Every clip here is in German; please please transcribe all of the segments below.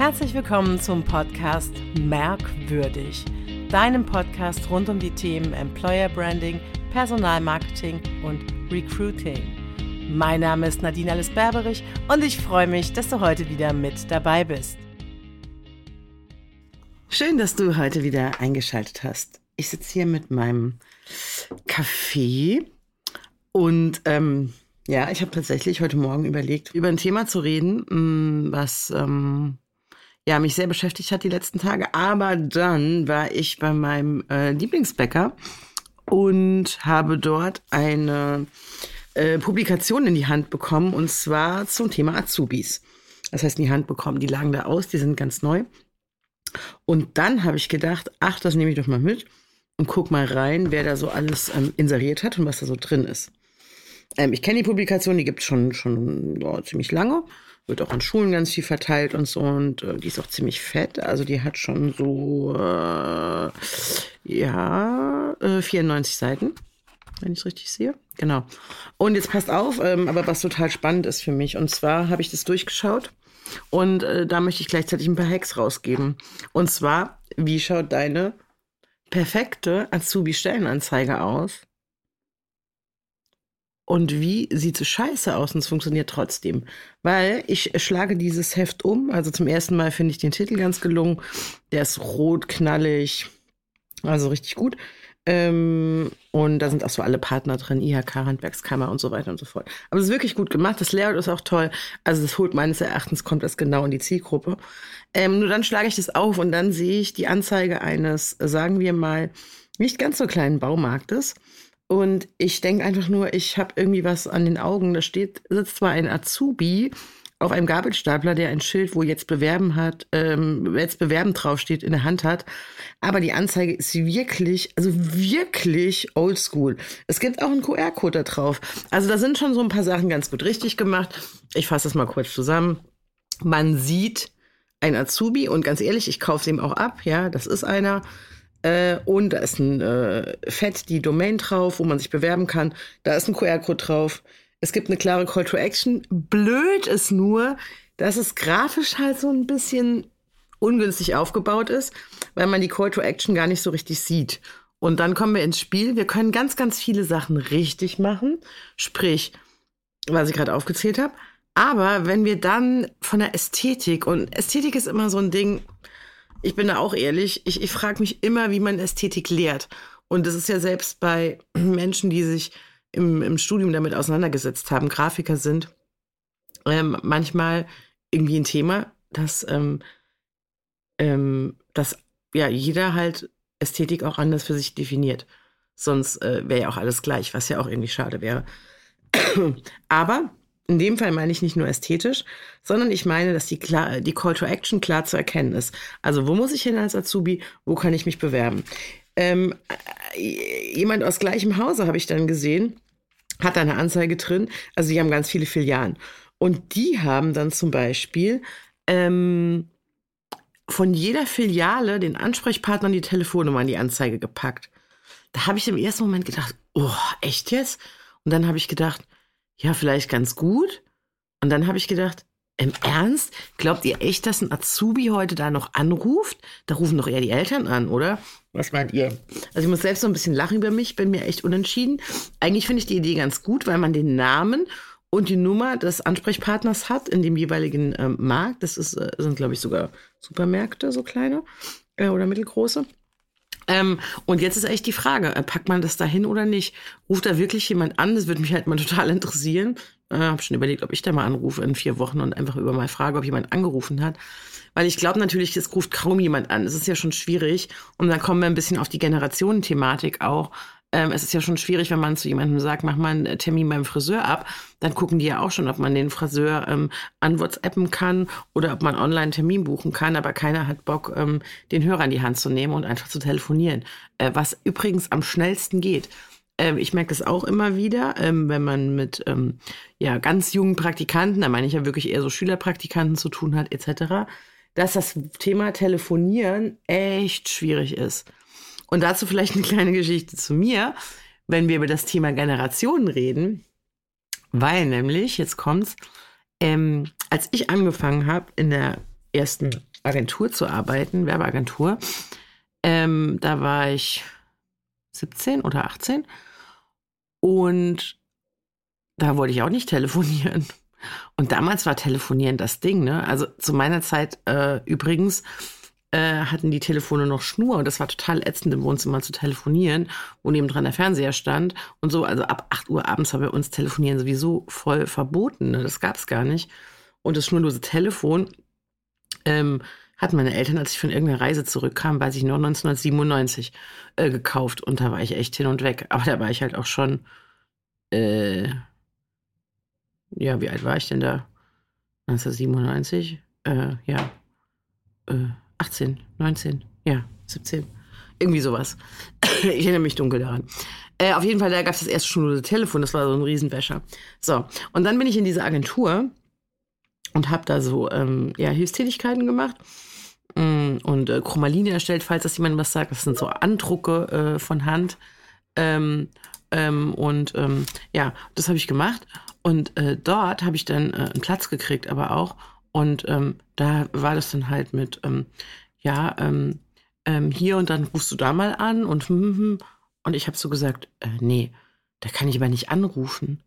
Herzlich willkommen zum Podcast Merkwürdig, deinem Podcast rund um die Themen Employer Branding, Personalmarketing und Recruiting. Mein Name ist Nadine Alice Berberich und ich freue mich, dass du heute wieder mit dabei bist. Schön, dass du heute wieder eingeschaltet hast. Ich sitze hier mit meinem Kaffee und ähm, ja, ich habe tatsächlich heute Morgen überlegt, über ein Thema zu reden, mm, was ähm, ja, mich sehr beschäftigt hat die letzten Tage. Aber dann war ich bei meinem äh, Lieblingsbäcker und habe dort eine äh, Publikation in die Hand bekommen und zwar zum Thema Azubis. Das heißt, in die Hand bekommen, die lagen da aus, die sind ganz neu. Und dann habe ich gedacht, ach, das nehme ich doch mal mit und guck mal rein, wer da so alles ähm, inseriert hat und was da so drin ist. Ähm, ich kenne die Publikation, die gibt es schon, schon oh, ziemlich lange wird auch an Schulen ganz viel verteilt und so. Und äh, die ist auch ziemlich fett. Also die hat schon so, äh, ja, äh, 94 Seiten, wenn ich es richtig sehe. Genau. Und jetzt passt auf, ähm, aber was total spannend ist für mich. Und zwar habe ich das durchgeschaut. Und äh, da möchte ich gleichzeitig ein paar Hacks rausgeben. Und zwar, wie schaut deine perfekte Azubi-Stellenanzeige aus? Und wie sieht es scheiße aus und es funktioniert trotzdem. Weil ich schlage dieses Heft um. Also zum ersten Mal finde ich den Titel ganz gelungen. Der ist rot, knallig, also richtig gut. Ähm, und da sind auch so alle Partner drin, IHK, Handwerkskammer und so weiter und so fort. Aber es ist wirklich gut gemacht. Das Layout ist auch toll. Also das holt meines Erachtens, kommt das genau in die Zielgruppe. Ähm, nur dann schlage ich das auf und dann sehe ich die Anzeige eines, sagen wir mal, nicht ganz so kleinen Baumarktes. Und ich denke einfach nur, ich habe irgendwie was an den Augen. Da steht, sitzt zwar ein Azubi auf einem Gabelstapler, der ein Schild, wo jetzt bewerben hat, ähm, jetzt bewerben draufsteht, in der Hand hat. Aber die Anzeige ist wirklich, also wirklich oldschool. Es gibt auch einen QR-Code da drauf. Also da sind schon so ein paar Sachen ganz gut richtig gemacht. Ich fasse das mal kurz zusammen. Man sieht ein Azubi und ganz ehrlich, ich kaufe es ihm auch ab. Ja, das ist einer. Äh, und da ist ein äh, Fett, die Domain drauf, wo man sich bewerben kann. Da ist ein QR-Code drauf. Es gibt eine klare Call to Action. Blöd ist nur, dass es grafisch halt so ein bisschen ungünstig aufgebaut ist, weil man die Call to Action gar nicht so richtig sieht. Und dann kommen wir ins Spiel. Wir können ganz, ganz viele Sachen richtig machen. Sprich, was ich gerade aufgezählt habe. Aber wenn wir dann von der Ästhetik, und Ästhetik ist immer so ein Ding, ich bin da auch ehrlich, ich, ich frage mich immer, wie man Ästhetik lehrt. Und das ist ja selbst bei Menschen, die sich im, im Studium damit auseinandergesetzt haben, Grafiker sind, ähm, manchmal irgendwie ein Thema, dass, ähm, ähm, dass ja jeder halt Ästhetik auch anders für sich definiert. Sonst äh, wäre ja auch alles gleich, was ja auch irgendwie schade wäre. Aber in dem Fall meine ich nicht nur ästhetisch, sondern ich meine, dass die, klar, die Call to Action klar zu erkennen ist. Also wo muss ich hin als Azubi? Wo kann ich mich bewerben? Ähm, äh, jemand aus gleichem Hause habe ich dann gesehen, hat da eine Anzeige drin. Also die haben ganz viele Filialen. Und die haben dann zum Beispiel ähm, von jeder Filiale den Ansprechpartner und die Telefonnummer in die Anzeige gepackt. Da habe ich im ersten Moment gedacht, oh, echt jetzt? Und dann habe ich gedacht, ja, vielleicht ganz gut. Und dann habe ich gedacht, im Ernst? Glaubt ihr echt, dass ein Azubi heute da noch anruft? Da rufen doch eher die Eltern an, oder? Was meint ihr? Also ich muss selbst so ein bisschen lachen über mich, bin mir echt unentschieden. Eigentlich finde ich die Idee ganz gut, weil man den Namen und die Nummer des Ansprechpartners hat in dem jeweiligen ähm, Markt. Das ist, äh, sind, glaube ich, sogar Supermärkte, so kleine äh, oder mittelgroße. Ähm, und jetzt ist echt die Frage, äh, packt man das da hin oder nicht? Ruft da wirklich jemand an? Das würde mich halt mal total interessieren. Äh, habe schon überlegt, ob ich da mal anrufe in vier Wochen und einfach über mal frage, ob jemand angerufen hat. Weil ich glaube natürlich, es ruft kaum jemand an. Es ist ja schon schwierig. Und dann kommen wir ein bisschen auf die Generationenthematik auch ähm, es ist ja schon schwierig, wenn man zu jemandem sagt, mach mal einen Termin beim Friseur ab, dann gucken die ja auch schon, ob man den Friseur ähm, an WhatsAppen kann oder ob man online einen Termin buchen kann, aber keiner hat Bock, ähm, den Hörer in die Hand zu nehmen und einfach zu telefonieren. Äh, was übrigens am schnellsten geht. Ähm, ich merke das auch immer wieder, ähm, wenn man mit ähm, ja, ganz jungen Praktikanten, da meine ich ja wirklich eher so Schülerpraktikanten zu tun hat, etc., dass das Thema Telefonieren echt schwierig ist. Und dazu vielleicht eine kleine Geschichte zu mir, wenn wir über das Thema Generationen reden, weil nämlich, jetzt kommt's, ähm, als ich angefangen habe in der ersten Agentur zu arbeiten, Werbeagentur. Ähm, da war ich 17 oder 18 und da wollte ich auch nicht telefonieren. Und damals war Telefonieren das Ding, ne? Also zu meiner Zeit äh, übrigens äh, hatten die Telefone noch Schnur und das war total ätzend im Wohnzimmer zu telefonieren, wo nebendran der Fernseher stand und so. Also ab 8 Uhr abends war bei uns Telefonieren sowieso voll verboten. Ne? Das gab es gar nicht. Und das schnurlose Telefon ähm, hatten meine Eltern, als ich von irgendeiner Reise zurückkam, weiß ich noch, 1997 äh, gekauft. Und da war ich echt hin und weg. Aber da war ich halt auch schon, äh, ja, wie alt war ich denn da? 1997? Äh, ja, äh, 18, 19, ja, 17. Irgendwie sowas. ich erinnere mich dunkel daran. Äh, auf jeden Fall, da gab es das erste schnurlose Telefon, das war so ein Riesenwäscher. So, und dann bin ich in diese Agentur und habe da so ähm, ja, Hilfstätigkeiten gemacht Mm, und äh, Chromaline erstellt, falls das jemand was sagt. Das sind so Andrucke äh, von Hand. Ähm, ähm, und ähm, ja, das habe ich gemacht. Und äh, dort habe ich dann äh, einen Platz gekriegt, aber auch. Und ähm, da war das dann halt mit, ähm, ja, ähm, ähm, hier und dann rufst du da mal an und hm, hm, hm. und ich habe so gesagt, äh, nee, da kann ich aber nicht anrufen.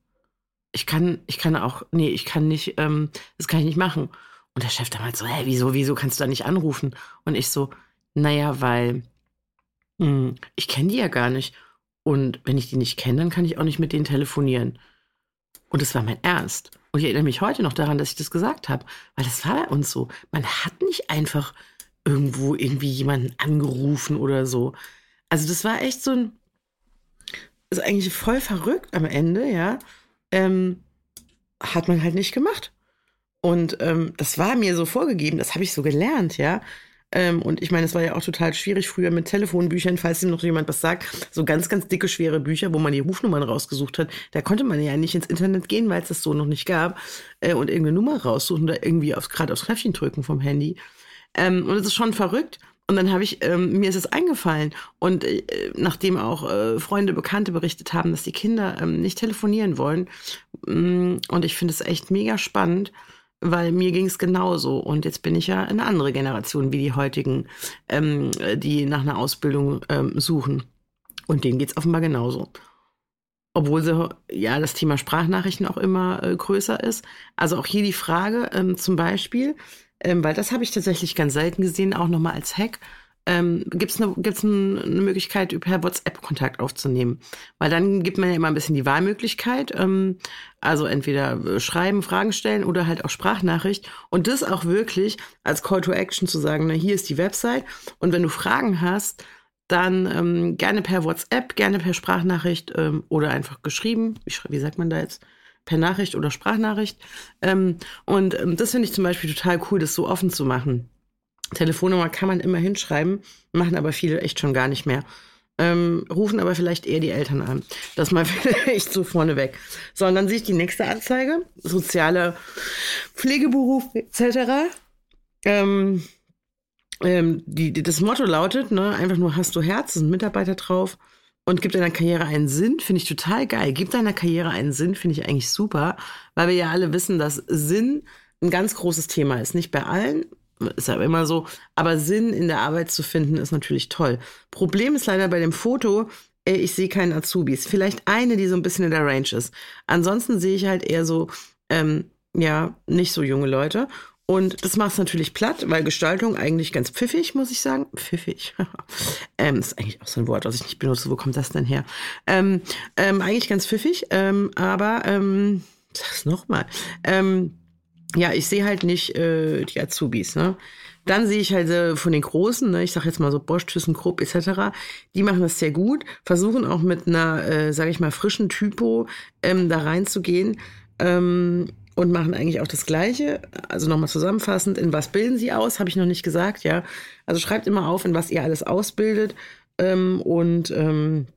Ich kann, ich kann auch, nee, ich kann nicht, ähm, das kann ich nicht machen. Und der Chef damals so, hä, wieso, wieso kannst du da nicht anrufen? Und ich so, naja, weil mh, ich kenne die ja gar nicht. Und wenn ich die nicht kenne, dann kann ich auch nicht mit denen telefonieren. Und das war mein Ernst. Und ich erinnere mich heute noch daran, dass ich das gesagt habe. Weil das war bei uns so. Man hat nicht einfach irgendwo irgendwie jemanden angerufen oder so. Also das war echt so ein, ist eigentlich voll verrückt am Ende, ja. Ähm, hat man halt nicht gemacht. Und ähm, das war mir so vorgegeben, das habe ich so gelernt, ja. Ähm, und ich meine, es war ja auch total schwierig früher mit Telefonbüchern, falls ihm noch jemand was sagt. So ganz, ganz dicke, schwere Bücher, wo man die Rufnummern rausgesucht hat. Da konnte man ja nicht ins Internet gehen, weil es das so noch nicht gab. Äh, und irgendeine Nummer raussuchen oder irgendwie aufs, gerade aufs Knöpfchen drücken vom Handy. Ähm, und es ist schon verrückt. Und dann habe ich, ähm, mir ist es eingefallen. Und äh, nachdem auch äh, Freunde, Bekannte berichtet haben, dass die Kinder ähm, nicht telefonieren wollen. Mm, und ich finde es echt mega spannend weil mir ging es genauso. Und jetzt bin ich ja eine andere Generation wie die heutigen, ähm, die nach einer Ausbildung ähm, suchen. Und denen geht es offenbar genauso. Obwohl sie, ja, das Thema Sprachnachrichten auch immer äh, größer ist. Also auch hier die Frage ähm, zum Beispiel, ähm, weil das habe ich tatsächlich ganz selten gesehen, auch nochmal als Hack ähm, gibt es eine, gibt's eine, eine Möglichkeit, per WhatsApp Kontakt aufzunehmen. Weil dann gibt man ja immer ein bisschen die Wahlmöglichkeit. Ähm, also entweder äh, schreiben, Fragen stellen oder halt auch Sprachnachricht. Und das auch wirklich als Call to Action zu sagen, na, hier ist die Website. Und wenn du Fragen hast, dann ähm, gerne per WhatsApp, gerne per Sprachnachricht ähm, oder einfach geschrieben. Wie, wie sagt man da jetzt? Per Nachricht oder Sprachnachricht. Ähm, und ähm, das finde ich zum Beispiel total cool, das so offen zu machen. Telefonnummer kann man immer hinschreiben, machen aber viele echt schon gar nicht mehr. Ähm, rufen aber vielleicht eher die Eltern an. Das mal vielleicht so vorneweg. So, und dann sehe ich die nächste Anzeige. Soziale Pflegeberuf etc. Ähm, ähm, die, die, das Motto lautet, ne, einfach nur hast du Herz, sind Mitarbeiter drauf und gibt deiner Karriere einen Sinn, finde ich total geil. Gibt deiner Karriere einen Sinn, finde ich eigentlich super, weil wir ja alle wissen, dass Sinn ein ganz großes Thema ist. Nicht bei allen, ist ja immer so. Aber Sinn in der Arbeit zu finden, ist natürlich toll. Problem ist leider bei dem Foto, ich sehe keinen Azubis. Vielleicht eine, die so ein bisschen in der Range ist. Ansonsten sehe ich halt eher so, ähm, ja, nicht so junge Leute. Und das macht es natürlich platt, weil Gestaltung eigentlich ganz pfiffig, muss ich sagen. Pfiffig. ähm, ist eigentlich auch so ein Wort, was ich nicht benutze. Wo kommt das denn her? Ähm, ähm, eigentlich ganz pfiffig, ähm, aber ähm, sag's nochmal. Ähm, ja, ich sehe halt nicht äh, die Azubis, ne? Dann sehe ich halt äh, von den Großen, ne, ich sage jetzt mal so Bosch, ThyssenKrupp etc., die machen das sehr gut, versuchen auch mit einer, äh, sage ich mal, frischen Typo ähm, da reinzugehen ähm, und machen eigentlich auch das Gleiche. Also nochmal zusammenfassend, in was bilden sie aus, habe ich noch nicht gesagt, ja. Also schreibt immer auf, in was ihr alles ausbildet ähm, und ähm,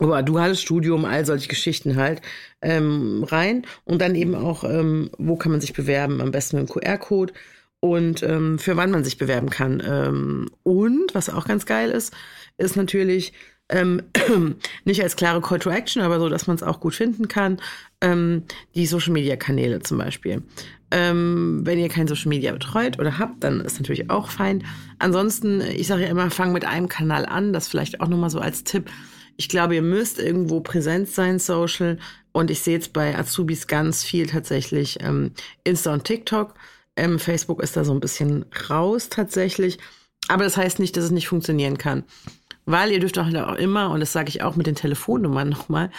aber duales Studium, all solche Geschichten halt ähm, rein und dann eben auch, ähm, wo kann man sich bewerben, am besten mit dem QR-Code und ähm, für wann man sich bewerben kann. Ähm, und was auch ganz geil ist, ist natürlich ähm, nicht als klare Call to Action, aber so, dass man es auch gut finden kann. ähm, die Social-Media-Kanäle zum Beispiel. Ähm, wenn ihr kein Social Media betreut oder habt, dann ist natürlich auch fein. Ansonsten, ich sage ja immer, fang mit einem Kanal an. Das vielleicht auch nochmal so als Tipp. Ich glaube, ihr müsst irgendwo präsent sein, Social. Und ich sehe jetzt bei Azubis ganz viel tatsächlich ähm, Insta und TikTok. Ähm, Facebook ist da so ein bisschen raus tatsächlich. Aber das heißt nicht, dass es nicht funktionieren kann. Weil ihr dürft auch immer, und das sage ich auch mit den Telefonnummern nochmal,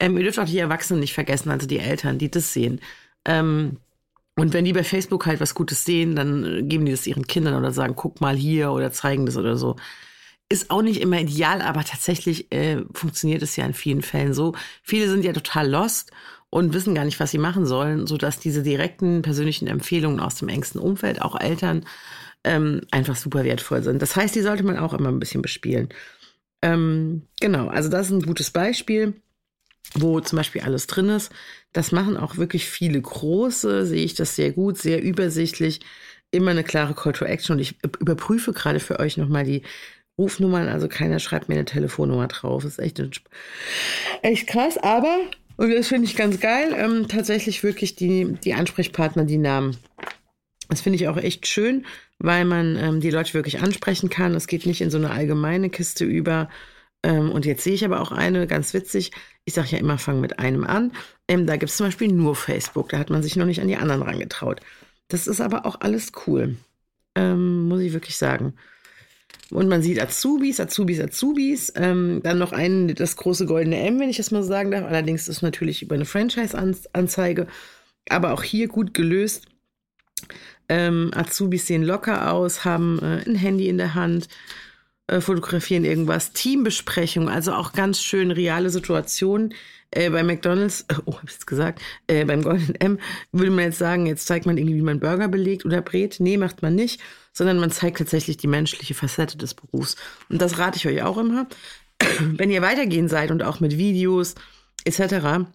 ähm, ihr dürft auch die Erwachsenen nicht vergessen, also die Eltern, die das sehen. Ähm, und wenn die bei Facebook halt was Gutes sehen, dann äh, geben die das ihren Kindern oder sagen, guck mal hier oder zeigen das oder so. Ist auch nicht immer ideal, aber tatsächlich äh, funktioniert es ja in vielen Fällen so. Viele sind ja total lost und wissen gar nicht, was sie machen sollen, sodass diese direkten persönlichen Empfehlungen aus dem engsten Umfeld, auch Eltern, ähm, einfach super wertvoll sind. Das heißt, die sollte man auch immer ein bisschen bespielen. Ähm, genau, also das ist ein gutes Beispiel wo zum Beispiel alles drin ist. Das machen auch wirklich viele große, sehe ich das sehr gut, sehr übersichtlich. Immer eine klare Call to Action und ich überprüfe gerade für euch nochmal die Rufnummern. Also keiner schreibt mir eine Telefonnummer drauf. Das ist echt, echt krass, aber, und das finde ich ganz geil, ähm, tatsächlich wirklich die, die Ansprechpartner, die Namen. Das finde ich auch echt schön, weil man ähm, die Leute wirklich ansprechen kann. Es geht nicht in so eine allgemeine Kiste über. Ähm, und jetzt sehe ich aber auch eine, ganz witzig. Ich sage ja immer, fang mit einem an. Ähm, da gibt es zum Beispiel nur Facebook. Da hat man sich noch nicht an die anderen rangetraut. Das ist aber auch alles cool. Ähm, muss ich wirklich sagen. Und man sieht Azubis, Azubis, Azubis. Ähm, dann noch ein, das große goldene M, wenn ich das mal sagen darf. Allerdings ist natürlich über eine Franchise-Anzeige. Aber auch hier gut gelöst. Ähm, Azubis sehen locker aus, haben äh, ein Handy in der Hand, äh, fotografieren irgendwas. Teambesprechung, also auch ganz schön reale Situationen. Äh, bei McDonalds, oh, hab ich jetzt gesagt, äh, beim Golden M würde man jetzt sagen, jetzt zeigt man irgendwie, wie man Burger belegt oder brät. Nee, macht man nicht, sondern man zeigt tatsächlich die menschliche Facette des Berufs. Und das rate ich euch auch immer. Wenn ihr weitergehen seid und auch mit Videos etc.,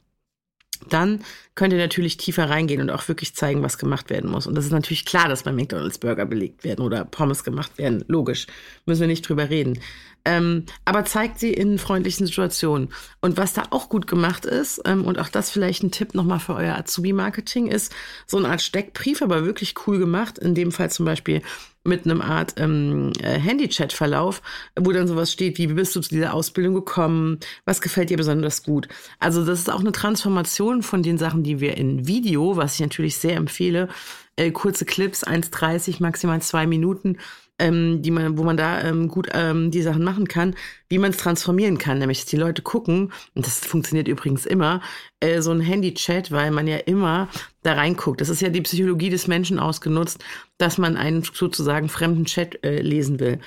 dann könnt ihr natürlich tiefer reingehen und auch wirklich zeigen, was gemacht werden muss. Und das ist natürlich klar, dass bei McDonald's Burger belegt werden oder Pommes gemacht werden. Logisch. Müssen wir nicht drüber reden. Ähm, aber zeigt sie in freundlichen Situationen. Und was da auch gut gemacht ist, ähm, und auch das vielleicht ein Tipp nochmal für euer Azubi-Marketing, ist so eine Art Steckbrief, aber wirklich cool gemacht. In dem Fall zum Beispiel mit einem Art ähm, äh, Handy-Chat-Verlauf, wo dann sowas steht wie, wie bist du zu dieser Ausbildung gekommen, was gefällt dir besonders gut. Also das ist auch eine Transformation von den Sachen, die wir in Video, was ich natürlich sehr empfehle, äh, kurze Clips, 1,30, maximal zwei Minuten, ähm, die man, wo man da ähm, gut ähm, die Sachen machen kann, wie man es transformieren kann, nämlich dass die Leute gucken, und das funktioniert übrigens immer, äh, so ein Handy-Chat, weil man ja immer da reinguckt. Das ist ja die Psychologie des Menschen ausgenutzt, dass man einen sozusagen fremden Chat äh, lesen will.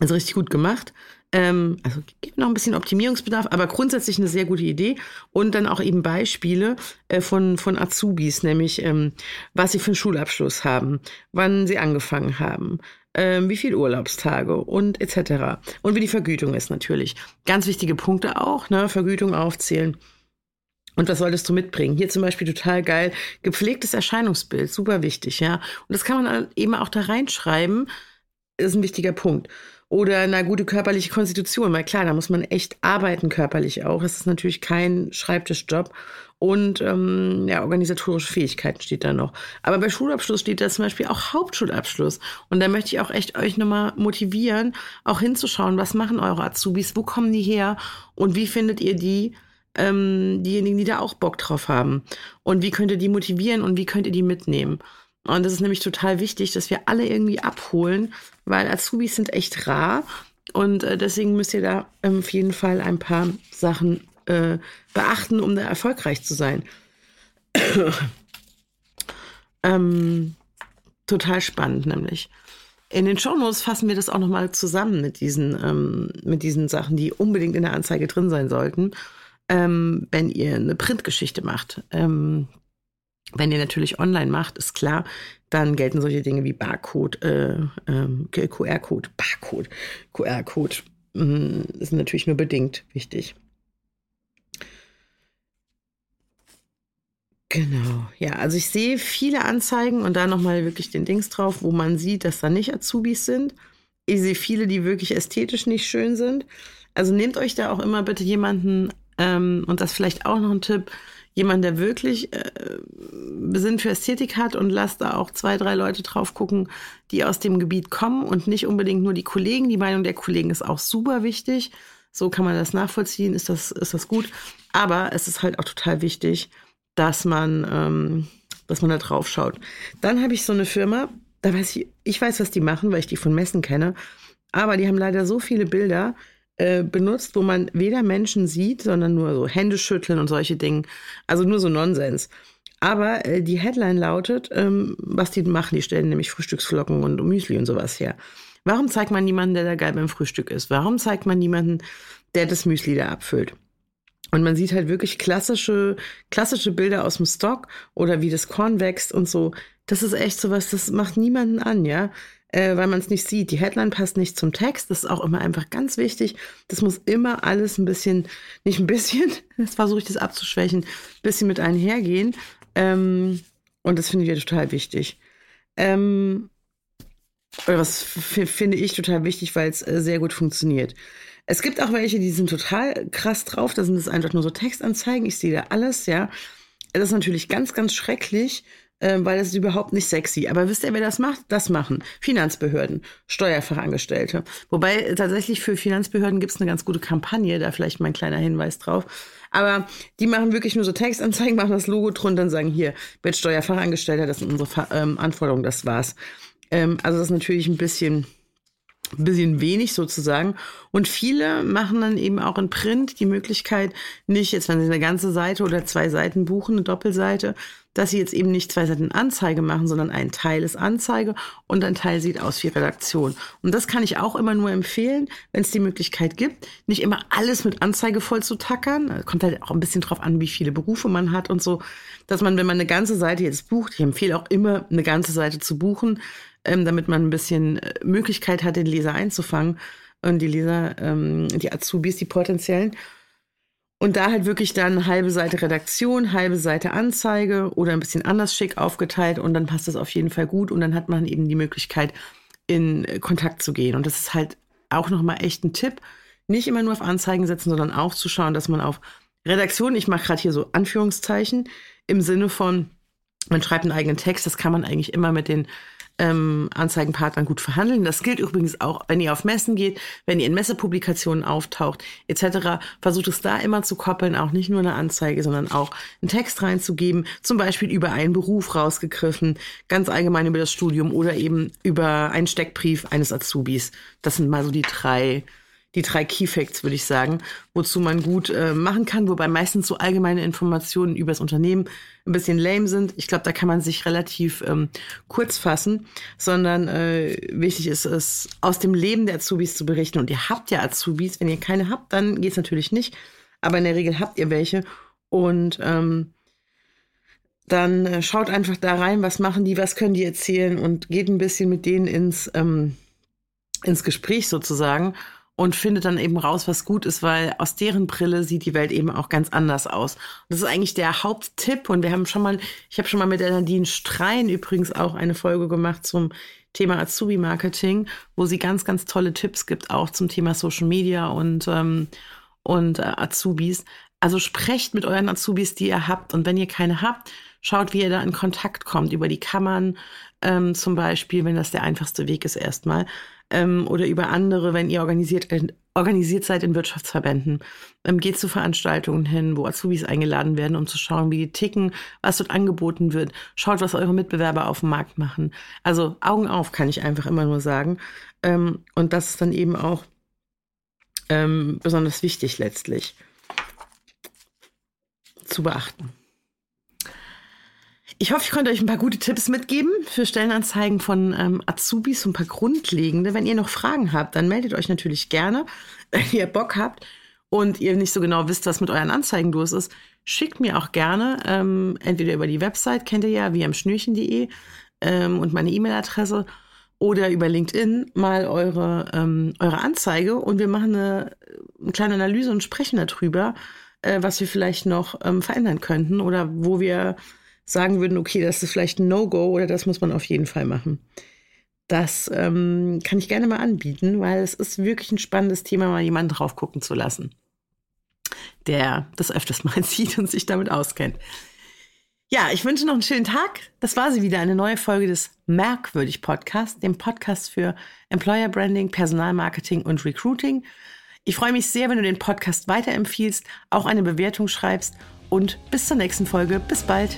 Also richtig gut gemacht. Ähm, also gibt noch ein bisschen Optimierungsbedarf, aber grundsätzlich eine sehr gute Idee. Und dann auch eben Beispiele äh, von, von Azubis, nämlich ähm, was sie für einen Schulabschluss haben, wann sie angefangen haben, ähm, wie viel Urlaubstage und etc. Und wie die Vergütung ist natürlich. Ganz wichtige Punkte auch, ne? Vergütung aufzählen. Und was solltest du mitbringen? Hier zum Beispiel total geil, gepflegtes Erscheinungsbild, super wichtig, ja. Und das kann man eben auch da reinschreiben, ist ein wichtiger Punkt. Oder eine gute körperliche Konstitution, weil klar, da muss man echt arbeiten körperlich auch. Es ist natürlich kein Schreibtischjob und ähm, ja, organisatorische Fähigkeiten steht da noch. Aber bei Schulabschluss steht da zum Beispiel auch Hauptschulabschluss. Und da möchte ich auch echt euch nochmal motivieren, auch hinzuschauen, was machen eure Azubis, wo kommen die her und wie findet ihr die, ähm, diejenigen, die da auch Bock drauf haben. Und wie könnt ihr die motivieren und wie könnt ihr die mitnehmen. Und das ist nämlich total wichtig, dass wir alle irgendwie abholen, weil Azubis sind echt rar. Und äh, deswegen müsst ihr da ähm, auf jeden Fall ein paar Sachen äh, beachten, um da erfolgreich zu sein. ähm, total spannend, nämlich. In den Shownotes fassen wir das auch nochmal zusammen mit diesen, ähm, mit diesen Sachen, die unbedingt in der Anzeige drin sein sollten, ähm, wenn ihr eine Printgeschichte macht. Wenn ihr natürlich online macht, ist klar, dann gelten solche Dinge wie Barcode, äh, ähm, QR-Code, Barcode, QR-Code mm, ist natürlich nur bedingt wichtig. Genau, ja, also ich sehe viele Anzeigen und da nochmal wirklich den Dings drauf, wo man sieht, dass da nicht Azubis sind. Ich sehe viele, die wirklich ästhetisch nicht schön sind. Also nehmt euch da auch immer bitte jemanden, ähm, und das vielleicht auch noch ein Tipp, jemand, der wirklich äh, Sinn für Ästhetik hat und lasst da auch zwei, drei Leute drauf gucken, die aus dem Gebiet kommen und nicht unbedingt nur die Kollegen. Die Meinung der Kollegen ist auch super wichtig. So kann man das nachvollziehen, ist das, ist das gut. Aber es ist halt auch total wichtig, dass man, ähm, dass man da drauf schaut. Dann habe ich so eine Firma, da weiß ich, ich weiß, was die machen, weil ich die von Messen kenne. Aber die haben leider so viele Bilder, äh, benutzt, wo man weder Menschen sieht, sondern nur so Hände schütteln und solche Dinge. Also nur so Nonsens. Aber äh, die Headline lautet, ähm, was die machen, die stellen nämlich Frühstücksflocken und Müsli und sowas her. Warum zeigt man niemanden, der da geil beim Frühstück ist? Warum zeigt man niemanden, der das Müsli da abfüllt? Und man sieht halt wirklich klassische, klassische Bilder aus dem Stock oder wie das Korn wächst und so. Das ist echt sowas, das macht niemanden an, ja äh, weil man es nicht sieht. Die Headline passt nicht zum Text. Das ist auch immer einfach ganz wichtig. Das muss immer alles ein bisschen, nicht ein bisschen, jetzt versuche ich das abzuschwächen, ein bisschen mit einhergehen. Ähm, und das finde ich total wichtig. Ähm, oder was finde ich total wichtig, weil es äh, sehr gut funktioniert. Es gibt auch welche, die sind total krass drauf. Da sind es einfach nur so Textanzeigen. Ich sehe da alles, ja. Das ist natürlich ganz, ganz schrecklich, äh, weil das ist überhaupt nicht sexy. Aber wisst ihr, wer das macht? Das machen Finanzbehörden, Steuerfachangestellte. Wobei tatsächlich für Finanzbehörden gibt es eine ganz gute Kampagne, da vielleicht mein kleiner Hinweis drauf. Aber die machen wirklich nur so Textanzeigen, machen das Logo drunter und sagen, hier, wird Steuerfachangestellter, das sind unsere ähm, Anforderungen, das war's. Ähm, also das ist natürlich ein bisschen ein bisschen wenig sozusagen. Und viele machen dann eben auch in Print die Möglichkeit, nicht jetzt, wenn sie eine ganze Seite oder zwei Seiten buchen, eine Doppelseite, dass sie jetzt eben nicht zwei Seiten Anzeige machen, sondern ein Teil ist Anzeige und ein Teil sieht aus wie Redaktion. Und das kann ich auch immer nur empfehlen, wenn es die Möglichkeit gibt, nicht immer alles mit Anzeige voll zu tackern. Kommt halt auch ein bisschen drauf an, wie viele Berufe man hat und so, dass man, wenn man eine ganze Seite jetzt bucht, ich empfehle auch immer, eine ganze Seite zu buchen, ähm, damit man ein bisschen äh, Möglichkeit hat, den Leser einzufangen und die Leser, ähm, die Azubis, die potenziellen. Und da halt wirklich dann halbe Seite Redaktion, halbe Seite Anzeige oder ein bisschen anders schick aufgeteilt und dann passt das auf jeden Fall gut und dann hat man eben die Möglichkeit, in Kontakt zu gehen. Und das ist halt auch nochmal echt ein Tipp. Nicht immer nur auf Anzeigen setzen, sondern auch zu schauen, dass man auf Redaktion, ich mache gerade hier so Anführungszeichen, im Sinne von, man schreibt einen eigenen Text, das kann man eigentlich immer mit den ähm, Anzeigenpartnern gut verhandeln. Das gilt übrigens auch, wenn ihr auf Messen geht, wenn ihr in Messepublikationen auftaucht, etc. Versucht es da immer zu koppeln, auch nicht nur eine Anzeige, sondern auch einen Text reinzugeben, zum Beispiel über einen Beruf rausgegriffen, ganz allgemein über das Studium oder eben über einen Steckbrief eines Azubis. Das sind mal so die drei die drei Key Facts, würde ich sagen, wozu man gut äh, machen kann, wobei meistens so allgemeine Informationen über das Unternehmen ein bisschen lame sind. Ich glaube, da kann man sich relativ ähm, kurz fassen, sondern äh, wichtig ist es, aus dem Leben der Azubis zu berichten. Und ihr habt ja Azubis. Wenn ihr keine habt, dann geht's natürlich nicht. Aber in der Regel habt ihr welche. Und ähm, dann äh, schaut einfach da rein, was machen die, was können die erzählen und geht ein bisschen mit denen ins, ähm, ins Gespräch sozusagen und findet dann eben raus, was gut ist, weil aus deren Brille sieht die Welt eben auch ganz anders aus. Und das ist eigentlich der Haupttipp und wir haben schon mal, ich habe schon mal mit der Nadine Strein übrigens auch eine Folge gemacht zum Thema Azubi-Marketing, wo sie ganz, ganz tolle Tipps gibt, auch zum Thema Social Media und, ähm, und äh, Azubis. Also sprecht mit euren Azubis, die ihr habt. Und wenn ihr keine habt, schaut, wie ihr da in Kontakt kommt. Über die Kammern ähm, zum Beispiel, wenn das der einfachste Weg ist erstmal ähm, oder über andere, wenn ihr organisiert, äh, organisiert seid in Wirtschaftsverbänden. Ähm, geht zu Veranstaltungen hin, wo Azubis eingeladen werden, um zu schauen, wie die ticken, was dort angeboten wird. Schaut, was eure Mitbewerber auf dem Markt machen. Also Augen auf, kann ich einfach immer nur sagen. Ähm, und das ist dann eben auch ähm, besonders wichtig letztlich zu beachten. Ich hoffe, ich konnte euch ein paar gute Tipps mitgeben für Stellenanzeigen von ähm, Azubis, ein paar grundlegende. Wenn ihr noch Fragen habt, dann meldet euch natürlich gerne. Wenn ihr Bock habt und ihr nicht so genau wisst, was mit euren Anzeigen los ist, schickt mir auch gerne, ähm, entweder über die Website, kennt ihr ja, wie am Schnürchen.de ähm, und meine E-Mail-Adresse oder über LinkedIn mal eure, ähm, eure Anzeige und wir machen eine, eine kleine Analyse und sprechen darüber, äh, was wir vielleicht noch ähm, verändern könnten oder wo wir sagen würden, okay, das ist vielleicht ein No-Go oder das muss man auf jeden Fall machen. Das ähm, kann ich gerne mal anbieten, weil es ist wirklich ein spannendes Thema, mal jemanden drauf gucken zu lassen. der das öfters mal sieht und sich damit auskennt. Ja, ich wünsche noch einen schönen Tag. Das war sie wieder, eine neue Folge des Merkwürdig Podcast, dem Podcast für Employer Branding, Personalmarketing und Recruiting. Ich freue mich sehr, wenn du den Podcast weiterempfiehlst, auch eine Bewertung schreibst und bis zur nächsten Folge. Bis bald.